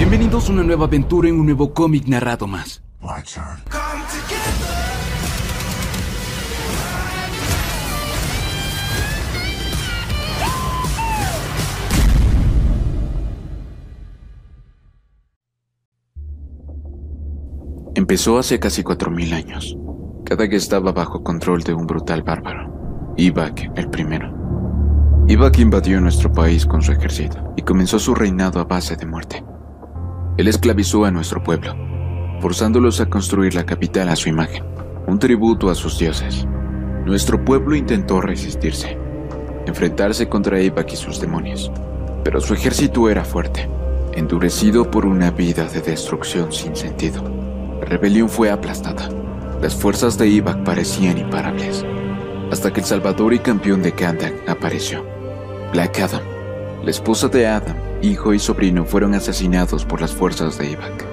Bienvenidos a una nueva aventura en un nuevo cómic narrado más. Empezó hace casi 4.000 años. Cada que estaba bajo control de un brutal bárbaro. Ibak el primero. Ibak invadió nuestro país con su ejército y comenzó su reinado a base de muerte. Él esclavizó a nuestro pueblo, forzándolos a construir la capital a su imagen, un tributo a sus dioses. Nuestro pueblo intentó resistirse, enfrentarse contra Ibak y sus demonios, pero su ejército era fuerte, endurecido por una vida de destrucción sin sentido. La rebelión fue aplastada. Las fuerzas de Ibak parecían imparables, hasta que el salvador y campeón de Kandak apareció. Black Adam, la esposa de Adam, hijo y sobrino fueron asesinados por las fuerzas de Ibak.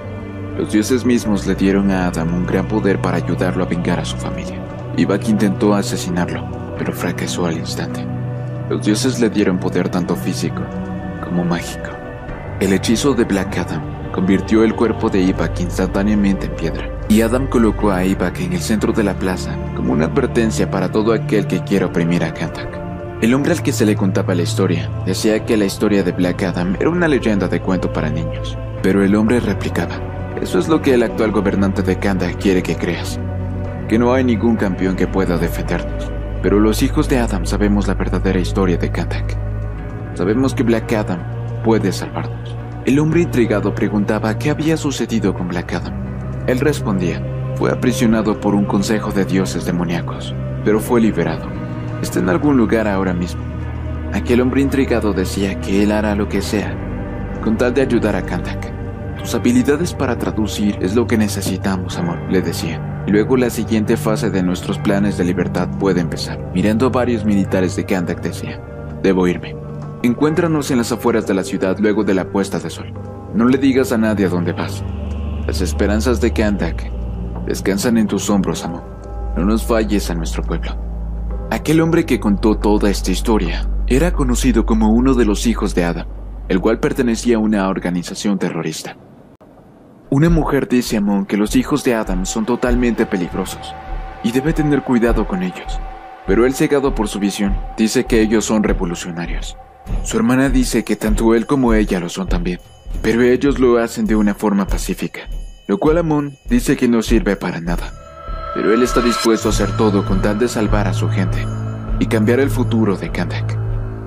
Los dioses mismos le dieron a Adam un gran poder para ayudarlo a vengar a su familia. Ibak intentó asesinarlo, pero fracasó al instante. Los dioses le dieron poder tanto físico como mágico. El hechizo de Black Adam convirtió el cuerpo de Ibak instantáneamente en piedra, y Adam colocó a Ibak en el centro de la plaza como una advertencia para todo aquel que quiera oprimir a Kandak. El hombre al que se le contaba la historia decía que la historia de Black Adam era una leyenda de cuento para niños, pero el hombre replicaba, eso es lo que el actual gobernante de Kandak quiere que creas, que no hay ningún campeón que pueda defendernos, pero los hijos de Adam sabemos la verdadera historia de Kandak. Sabemos que Black Adam puede salvarnos. El hombre intrigado preguntaba qué había sucedido con Black Adam. Él respondía, fue aprisionado por un consejo de dioses demoníacos, pero fue liberado. Está en algún lugar ahora mismo. Aquel hombre intrigado decía que él hará lo que sea, con tal de ayudar a Kandak. Tus habilidades para traducir es lo que necesitamos, amor, le decía. Y luego la siguiente fase de nuestros planes de libertad puede empezar. Mirando a varios militares de Kandak decía, debo irme. Encuéntranos en las afueras de la ciudad luego de la puesta de sol. No le digas a nadie a dónde vas. Las esperanzas de Kandak descansan en tus hombros, amor. No nos falles a nuestro pueblo. Aquel hombre que contó toda esta historia era conocido como uno de los hijos de Adam, el cual pertenecía a una organización terrorista. Una mujer dice a Amon que los hijos de Adam son totalmente peligrosos y debe tener cuidado con ellos, pero él cegado por su visión dice que ellos son revolucionarios. Su hermana dice que tanto él como ella lo son también, pero ellos lo hacen de una forma pacífica, lo cual Amon dice que no sirve para nada. Pero él está dispuesto a hacer todo con tal de salvar a su gente y cambiar el futuro de Kandak.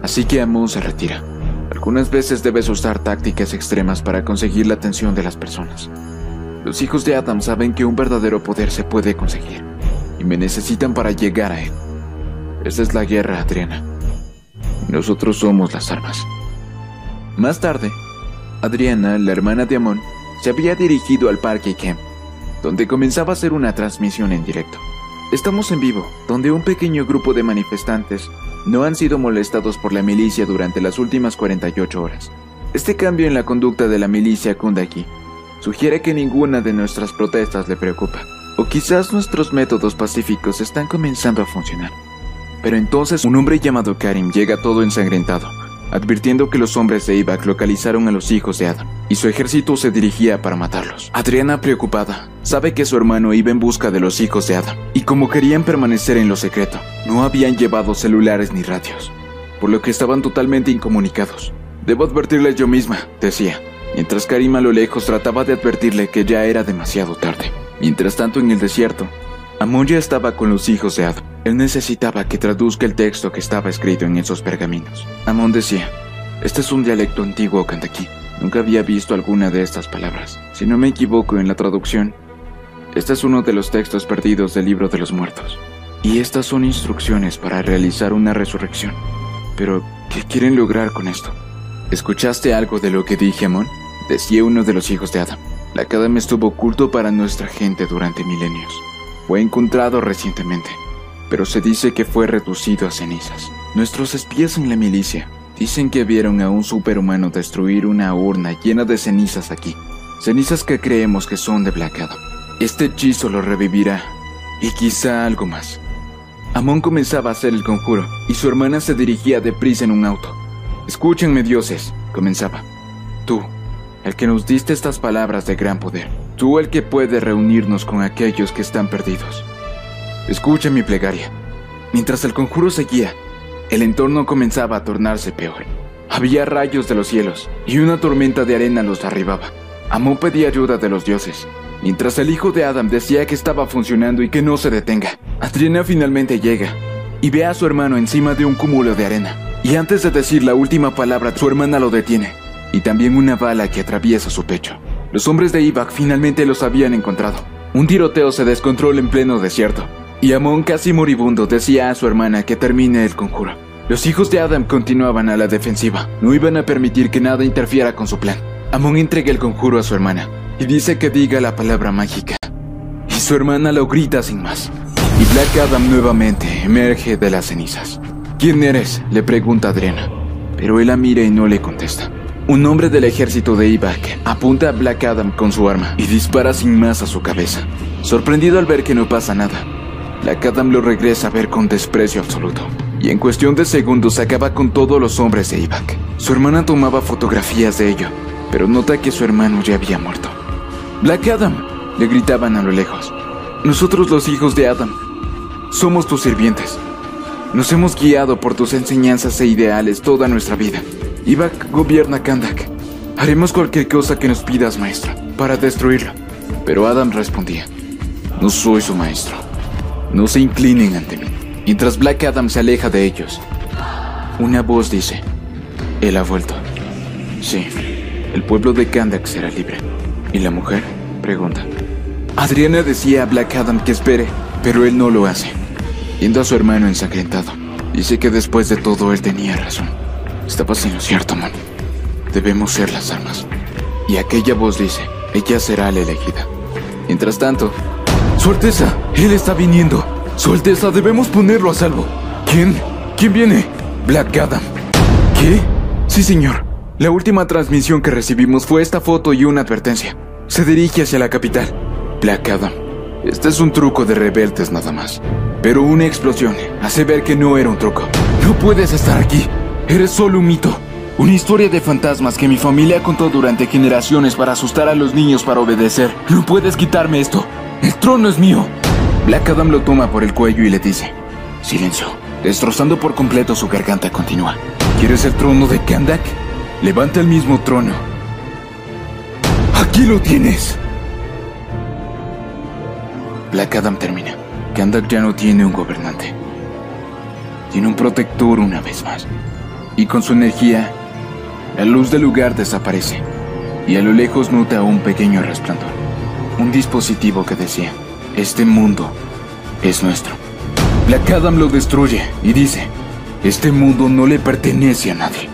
Así que Amon se retira. Algunas veces debes usar tácticas extremas para conseguir la atención de las personas. Los hijos de Adam saben que un verdadero poder se puede conseguir y me necesitan para llegar a él. Esta es la guerra, Adriana. Nosotros somos las armas. Más tarde, Adriana, la hermana de Amon, se había dirigido al parque Kemp, donde comenzaba a hacer una transmisión en directo. Estamos en vivo, donde un pequeño grupo de manifestantes no han sido molestados por la milicia durante las últimas 48 horas. Este cambio en la conducta de la milicia Kundaki sugiere que ninguna de nuestras protestas le preocupa, o quizás nuestros métodos pacíficos están comenzando a funcionar. Pero entonces un hombre llamado Karim llega todo ensangrentado, advirtiendo que los hombres de Ibak localizaron a los hijos de Adam, y su ejército se dirigía para matarlos. Adriana, preocupada, sabe que su hermano iba en busca de los hijos de Adam, y como querían permanecer en lo secreto, no habían llevado celulares ni radios, por lo que estaban totalmente incomunicados. Debo advertirles yo misma, decía, mientras Karim a lo lejos trataba de advertirle que ya era demasiado tarde. Mientras tanto, en el desierto, Amon ya estaba con los hijos de Adam. Él necesitaba que traduzca el texto que estaba escrito en esos pergaminos. Amon decía, este es un dialecto antiguo kandaquí. Nunca había visto alguna de estas palabras. Si no me equivoco en la traducción, este es uno de los textos perdidos del libro de los muertos. Y estas son instrucciones para realizar una resurrección. Pero, ¿qué quieren lograr con esto? ¿Escuchaste algo de lo que dije, Amon? Decía uno de los hijos de Adam. La Kadam estuvo oculto para nuestra gente durante milenios. Fue encontrado recientemente, pero se dice que fue reducido a cenizas. Nuestros espías en la milicia dicen que vieron a un superhumano destruir una urna llena de cenizas aquí. Cenizas que creemos que son de Black Adam. Este hechizo lo revivirá, y quizá algo más. Amon comenzaba a hacer el conjuro, y su hermana se dirigía deprisa en un auto. Escúchenme, dioses, comenzaba. Tú, el que nos diste estas palabras de gran poder, tú el que puede reunirnos con aquellos que están perdidos. Escucha mi plegaria. Mientras el conjuro seguía, el entorno comenzaba a tornarse peor. Había rayos de los cielos y una tormenta de arena los derribaba. Amón pedía ayuda de los dioses, mientras el hijo de Adam decía que estaba funcionando y que no se detenga. Adriana finalmente llega y ve a su hermano encima de un cúmulo de arena. Y antes de decir la última palabra, su hermana lo detiene, y también una bala que atraviesa su pecho. Los hombres de Ibak finalmente los habían encontrado. Un tiroteo se descontrola en pleno desierto, y Amon, casi moribundo, decía a su hermana que termine el conjuro. Los hijos de Adam continuaban a la defensiva. No iban a permitir que nada interfiera con su plan. Amon entrega el conjuro a su hermana y dice que diga la palabra mágica. Y su hermana lo grita sin más. Y Black Adam nuevamente emerge de las cenizas. ¿Quién eres? le pregunta Adriana. Pero él la mira y no le contesta. Un hombre del ejército de Ibak apunta a Black Adam con su arma y dispara sin más a su cabeza. Sorprendido al ver que no pasa nada, Black Adam lo regresa a ver con desprecio absoluto. Y en cuestión de segundos acaba con todos los hombres de Ibak. Su hermana tomaba fotografías de ello, pero nota que su hermano ya había muerto. Black Adam, le gritaban a lo lejos. Nosotros los hijos de Adam, somos tus sirvientes. Nos hemos guiado por tus enseñanzas e ideales toda nuestra vida. Ibak gobierna Kandak. Haremos cualquier cosa que nos pidas, maestro, para destruirlo. Pero Adam respondía, no soy su maestro. No se inclinen ante mí. Mientras Black Adam se aleja de ellos, una voz dice, Él ha vuelto. Sí, el pueblo de Kandak será libre. ¿Y la mujer? Pregunta. Adriana decía a Black Adam que espere, pero él no lo hace. Viendo a su hermano ensangrentado, dice que después de todo él tenía razón. Estaba siendo cierto, man. Debemos ser las armas. Y aquella voz dice, ella será la elegida. Mientras tanto, su Alteza, él está viniendo. Su Alteza, debemos ponerlo a salvo. ¿Quién? ¿Quién viene? Black Adam. ¿Qué? Sí, señor. La última transmisión que recibimos fue esta foto y una advertencia. Se dirige hacia la capital. Black Adam. Este es un truco de rebeldes nada más. Pero una explosión hace ver que no era un truco. No puedes estar aquí. Eres solo un mito. Una historia de fantasmas que mi familia contó durante generaciones para asustar a los niños para obedecer. No puedes quitarme esto. El trono es mío. Black Adam lo toma por el cuello y le dice, silencio. Destrozando por completo su garganta, continúa. ¿Quieres el trono de Kandak? Levanta el mismo trono. Aquí lo tienes. Black Adam termina. Kandak ya no tiene un gobernante. Tiene un protector una vez más. Y con su energía, la luz del lugar desaparece. Y a lo lejos nota un pequeño resplandor un dispositivo que decía, este mundo es nuestro. Black Adam lo destruye y dice, este mundo no le pertenece a nadie.